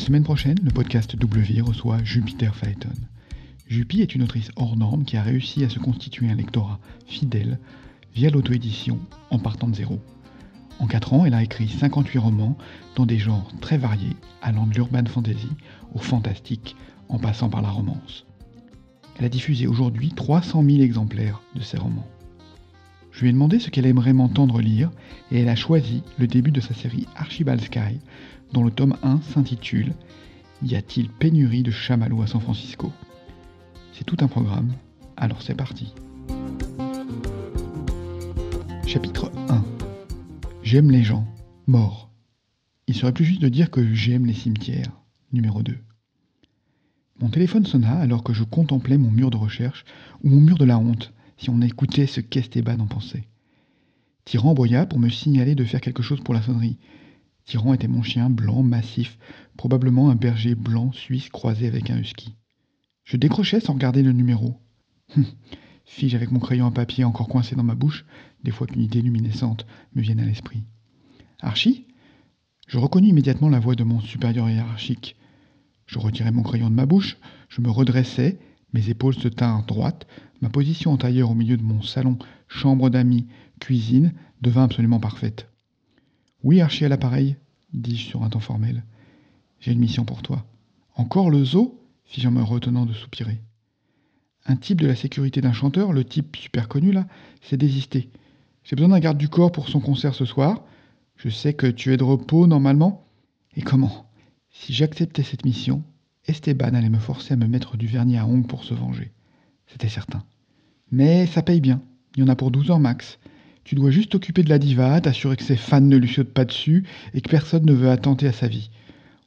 La semaine prochaine, le podcast W reçoit Jupiter Phaeton. Jupi est une autrice hors norme qui a réussi à se constituer un lectorat fidèle via l'auto-édition en partant de zéro. En 4 ans, elle a écrit 58 romans dans des genres très variés, allant de l'urban fantasy au fantastique en passant par la romance. Elle a diffusé aujourd'hui 300 000 exemplaires de ses romans. Je lui ai demandé ce qu'elle aimerait m'entendre lire et elle a choisi le début de sa série Archibald Sky, dont le tome 1 s'intitule Y a-t-il pénurie de chamallows à San Francisco? C'est tout un programme, alors c'est parti. Chapitre 1 J'aime les gens, morts. Il serait plus juste de dire que j'aime les cimetières. Numéro 2. Mon téléphone sonna alors que je contemplais mon mur de recherche, ou mon mur de la honte, si on écoutait ce qu'Esteban en pensait. Tyran boya pour me signaler de faire quelque chose pour la sonnerie. Tyran était mon chien blanc, massif, probablement un berger blanc suisse croisé avec un husky. Je décrochais sans regarder le numéro. Hum, fis-je avec mon crayon à papier encore coincé dans ma bouche, des fois qu'une idée luminescente me vienne à l'esprit. Archie? Je reconnus immédiatement la voix de mon supérieur hiérarchique. Je retirai mon crayon de ma bouche, je me redressai, mes épaules se tinrent droites, ma position tailleur au milieu de mon salon, chambre d'amis, cuisine, devint absolument parfaite. Oui, Archie à l'appareil, dis-je sur un ton formel. J'ai une mission pour toi. Encore le zoo? fis-je en me retenant de soupirer. Un type de la sécurité d'un chanteur, le type super connu là, s'est désisté. J'ai besoin d'un garde du corps pour son concert ce soir. Je sais que tu es de repos normalement. Et comment? Si j'acceptais cette mission, Esteban allait me forcer à me mettre du vernis à ongles pour se venger. C'était certain. Mais ça paye bien. Il y en a pour 12 ans max. Tu dois juste t'occuper de la diva, t'assurer que ses fans ne lui sautent pas dessus et que personne ne veut attenter à sa vie.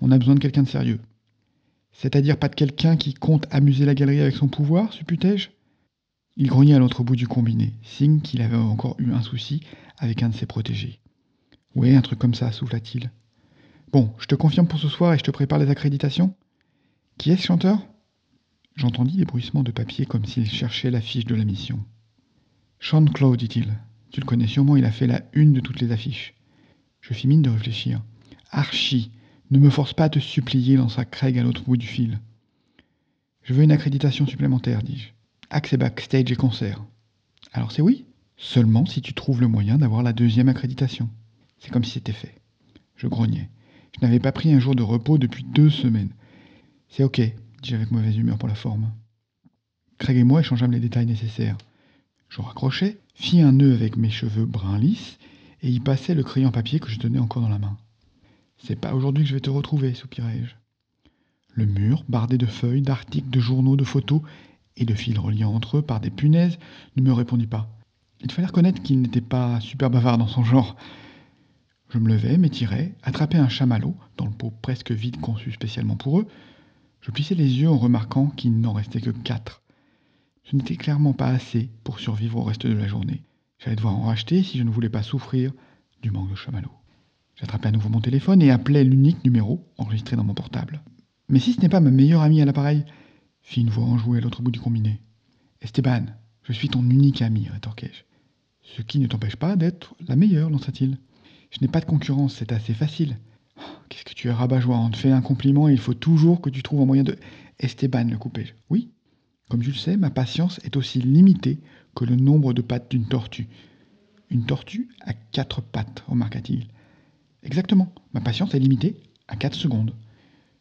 On a besoin de quelqu'un de sérieux. C'est-à-dire pas de quelqu'un qui compte amuser la galerie avec son pouvoir, supputai-je Il grognait à l'autre bout du combiné, signe qu'il avait encore eu un souci avec un de ses protégés. Oui, un truc comme ça, souffla-t-il. Bon, je te confirme pour ce soir et je te prépare les accréditations Qui est ce chanteur? J'entendis des bruissements de papier comme s'il cherchait la fiche de la mission. Sean Claude, dit-il. Tu le connais sûrement, il a fait la une de toutes les affiches. Je fis mine de réfléchir. Archie, ne me force pas à te supplier, lança Craig à l'autre bout du fil. Je veux une accréditation supplémentaire, dis-je. Accès backstage et concert. Alors c'est oui Seulement si tu trouves le moyen d'avoir la deuxième accréditation. C'est comme si c'était fait. Je grognais. Je n'avais pas pris un jour de repos depuis deux semaines. C'est ok, dis-je avec mauvaise humeur pour la forme. Craig et moi échangeâmes les détails nécessaires. Je raccrochais, fis un nœud avec mes cheveux bruns lisses et y passai le crayon papier que je tenais encore dans la main. C'est pas aujourd'hui que je vais te retrouver, soupirai-je. Le mur, bardé de feuilles, d'articles, de journaux, de photos et de fils reliant entre eux par des punaises, ne me répondit pas. Il fallait reconnaître qu'il n'était pas super bavard dans son genre. Je me levai, m'étirai, attrapai un chamallow, dans le pot presque vide conçu spécialement pour eux. Je plissai les yeux en remarquant qu'il n'en restait que quatre. Ce n'était clairement pas assez pour survivre au reste de la journée. J'allais devoir en racheter si je ne voulais pas souffrir du manque de chamallow. J'attrapais à nouveau mon téléphone et appelai l'unique numéro enregistré dans mon portable. Mais si ce n'est pas ma meilleure amie à l'appareil fit une voix enjouée à l'autre bout du combiné. Esteban, je suis ton unique ami, rétorquai-je. Ce qui ne t'empêche pas d'être la meilleure, lança-t-il. Je n'ai pas de concurrence, c'est assez facile. Oh, qu'est-ce que tu es rabat-joie, on te fait un compliment et il faut toujours que tu trouves un moyen de. Esteban, le coupai-je. Oui, comme tu le sais, ma patience est aussi limitée que le nombre de pattes d'une tortue. Une tortue a quatre pattes, remarqua-t-il. Exactement. Ma patience est limitée à 4 secondes.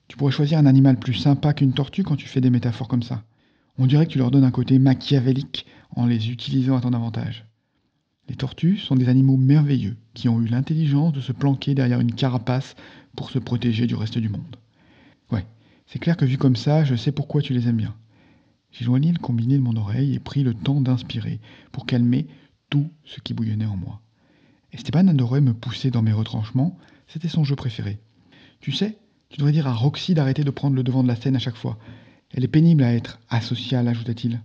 Tu pourrais choisir un animal plus sympa qu'une tortue quand tu fais des métaphores comme ça. On dirait que tu leur donnes un côté machiavélique en les utilisant à ton avantage. Les tortues sont des animaux merveilleux qui ont eu l'intelligence de se planquer derrière une carapace pour se protéger du reste du monde. Ouais, c'est clair que vu comme ça, je sais pourquoi tu les aimes bien. J'éloignai le combiné de mon oreille et pris le temps d'inspirer pour calmer tout ce qui bouillonnait en moi. Esteban adorait me pousser dans mes retranchements, c'était son jeu préféré. Tu sais, tu devrais dire à Roxy d'arrêter de prendre le devant de la scène à chaque fois. Elle est pénible à être asociale, ajouta-t-il.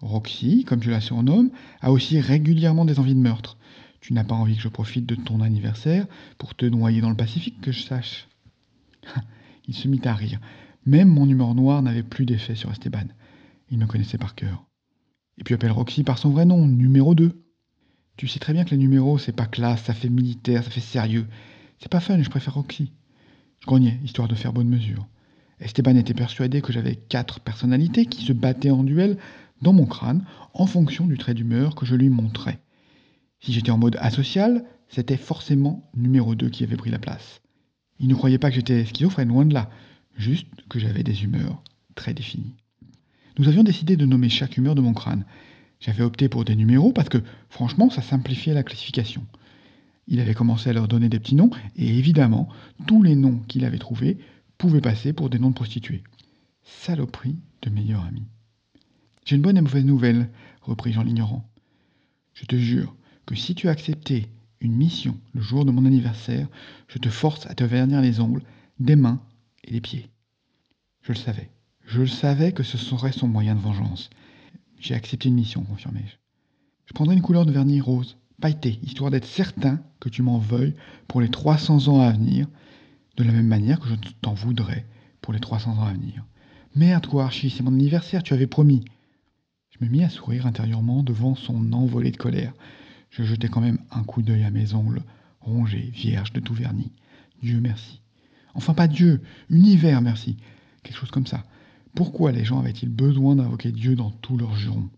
Roxy, comme je la surnomme, a aussi régulièrement des envies de meurtre. Tu n'as pas envie que je profite de ton anniversaire pour te noyer dans le Pacifique, que je sache. Il se mit à rire. Même mon humeur noire n'avait plus d'effet sur Esteban. Il me connaissait par cœur. Et puis appelle Roxy par son vrai nom, numéro 2. Tu sais très bien que les numéros, c'est pas classe, ça fait militaire, ça fait sérieux. C'est pas fun, je préfère Roxy. Je grognais, histoire de faire bonne mesure. Esteban était persuadé que j'avais quatre personnalités qui se battaient en duel dans mon crâne en fonction du trait d'humeur que je lui montrais. Si j'étais en mode asocial, c'était forcément numéro 2 qui avait pris la place. Il ne croyait pas que j'étais schizophrène, loin de là, juste que j'avais des humeurs très définies. Nous avions décidé de nommer chaque humeur de mon crâne. J'avais opté pour des numéros parce que, franchement, ça simplifiait la classification. Il avait commencé à leur donner des petits noms, et évidemment, tous les noms qu'il avait trouvés pouvaient passer pour des noms de prostituées. Saloperie de meilleur ami. J'ai une bonne et mauvaise nouvelle, repris-je en l'ignorant. Je te jure que si tu as accepté une mission le jour de mon anniversaire, je te force à te vernir les ongles, des mains et des pieds. Je le savais. Je le savais que ce serait son moyen de vengeance. J'ai accepté une mission, confirmai-je. Je prendrai une couleur de vernis rose, pailleté, histoire d'être certain que tu m'en veuilles pour les 300 ans à venir, de la même manière que je t'en voudrais pour les 300 ans à venir. Merde, quoi, Archie, c'est mon anniversaire, tu avais promis. Je me mis à sourire intérieurement devant son envolée de colère. Je jetai quand même un coup d'œil à mes ongles, rongés, vierges de tout vernis. Dieu merci. Enfin, pas Dieu, univers merci. Quelque chose comme ça. Pourquoi les gens avaient-ils besoin d'invoquer Dieu dans tous leurs jurons?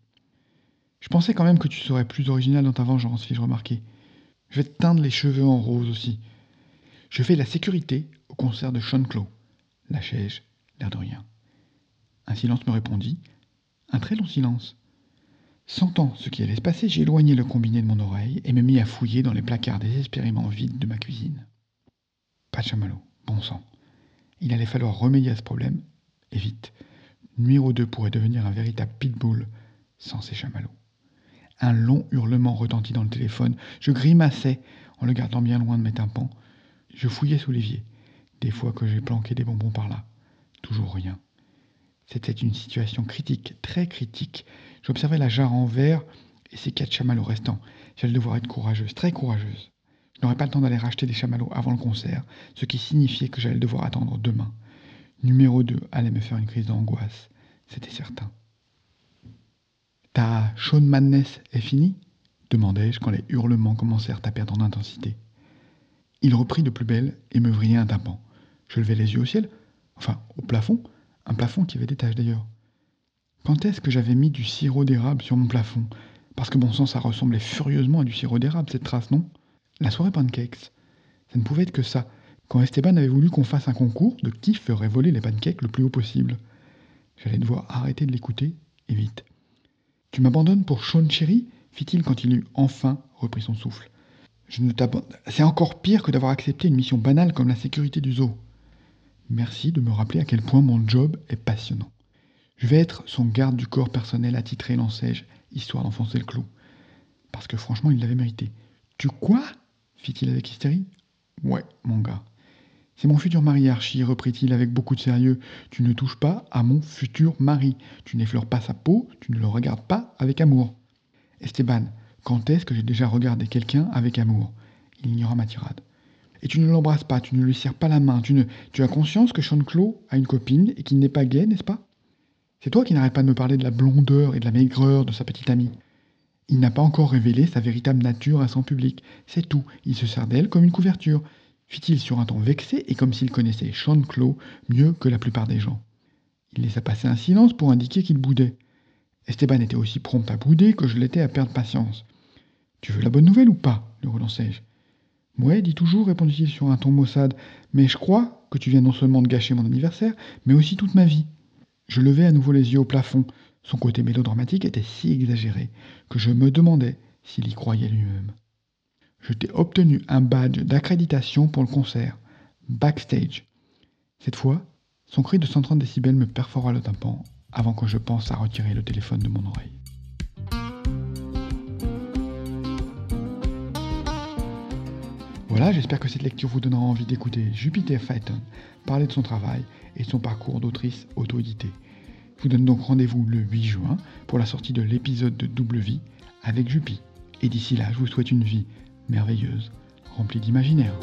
Je pensais quand même que tu serais plus original dans ta vengeance, fis-je remarquer. Je vais te teindre les cheveux en rose aussi. Je fais la sécurité au concert de Sean Clow. Lâchai-je, l'air de rien. Un silence me répondit, un très long silence. Sentant ce qui allait se passer, j'ai éloigné le combiné de mon oreille et me mis à fouiller dans les placards désespérément vides de ma cuisine. Pas de chamallow, bon sang. Il allait falloir remédier à ce problème, et vite. Numéro 2 pourrait devenir un véritable pitbull sans ses chamallows. Un long hurlement retentit dans le téléphone. Je grimaçais en le gardant bien loin de mes tympans. Je fouillais sous l'évier, des fois que j'ai planqué des bonbons par là. Toujours rien. C'était une situation critique, très critique. J'observais la jarre en verre et ses quatre chamallows restants. J'allais devoir être courageuse, très courageuse. Je n'aurais pas le temps d'aller racheter des chamallows avant le concert, ce qui signifiait que j'allais devoir attendre demain. Numéro 2 allait me faire une crise d'angoisse, c'était certain. Ta Shawn Madness est finie? demandai-je quand les hurlements commencèrent à perdre en intensité. Il reprit de plus belle et me vrillait un tympan. Je levai les yeux au ciel, enfin au plafond, un plafond qui avait des taches d'ailleurs. Quand est-ce que j'avais mis du sirop d'érable sur mon plafond? Parce que bon sang, ça ressemblait furieusement à du sirop d'érable, cette trace, non? La soirée pancakes. Ça ne pouvait être que ça. Quand Esteban avait voulu qu'on fasse un concours de qui ferait voler les pancakes le plus haut possible. J'allais devoir arrêter de l'écouter, et vite. Tu m'abandonnes pour Sean Cherry? fit-il quand il eut enfin repris son souffle. Je ne t'abandonne. C'est encore pire que d'avoir accepté une mission banale comme la sécurité du zoo. Merci de me rappeler à quel point mon job est passionnant. Je vais être son garde du corps personnel attitré, lançai-je, histoire d'enfoncer le clou. Parce que franchement, il l'avait mérité. Tu quoi? Fit-il avec hystérie. Ouais, mon gars. C'est mon futur mari, Archie, reprit-il avec beaucoup de sérieux. Tu ne touches pas à mon futur mari. Tu n'effleures pas sa peau, tu ne le regardes pas avec amour. Esteban, quand est-ce que j'ai déjà regardé quelqu'un avec amour? Il ignora ma tirade. Et tu ne l'embrasses pas, tu ne lui serres pas la main, tu, ne, tu as conscience que Sean Clow a une copine et qu'il n'est pas gay, n'est-ce pas? C'est toi qui n'arrêtes pas de me parler de la blondeur et de la maigreur de sa petite amie. Il n'a pas encore révélé sa véritable nature à son public, c'est tout, il se sert d'elle comme une couverture, fit-il sur un ton vexé et comme s'il connaissait Clow mieux que la plupart des gens. Il laissa passer un silence pour indiquer qu'il boudait. Esteban était aussi prompt à bouder que je l'étais à perdre patience. Tu veux la bonne nouvelle ou pas? le relançai-je. Ouais, dis toujours, répondit-il sur un ton maussade, mais je crois que tu viens non seulement de gâcher mon anniversaire, mais aussi toute ma vie. Je levai à nouveau les yeux au plafond. Son côté mélodramatique était si exagéré que je me demandais s'il y croyait lui-même. Je t'ai obtenu un badge d'accréditation pour le concert, backstage. Cette fois, son cri de 130 décibels me perfora le tympan avant que je pense à retirer le téléphone de mon oreille. Voilà, j'espère que cette lecture vous donnera envie d'écouter Jupiter Phaeton parler de son travail et de son parcours d'autrice auto-éditée. Je vous donne donc rendez-vous le 8 juin pour la sortie de l'épisode de Double Vie avec Jupi. Et d'ici là, je vous souhaite une vie merveilleuse, remplie d'imaginaire.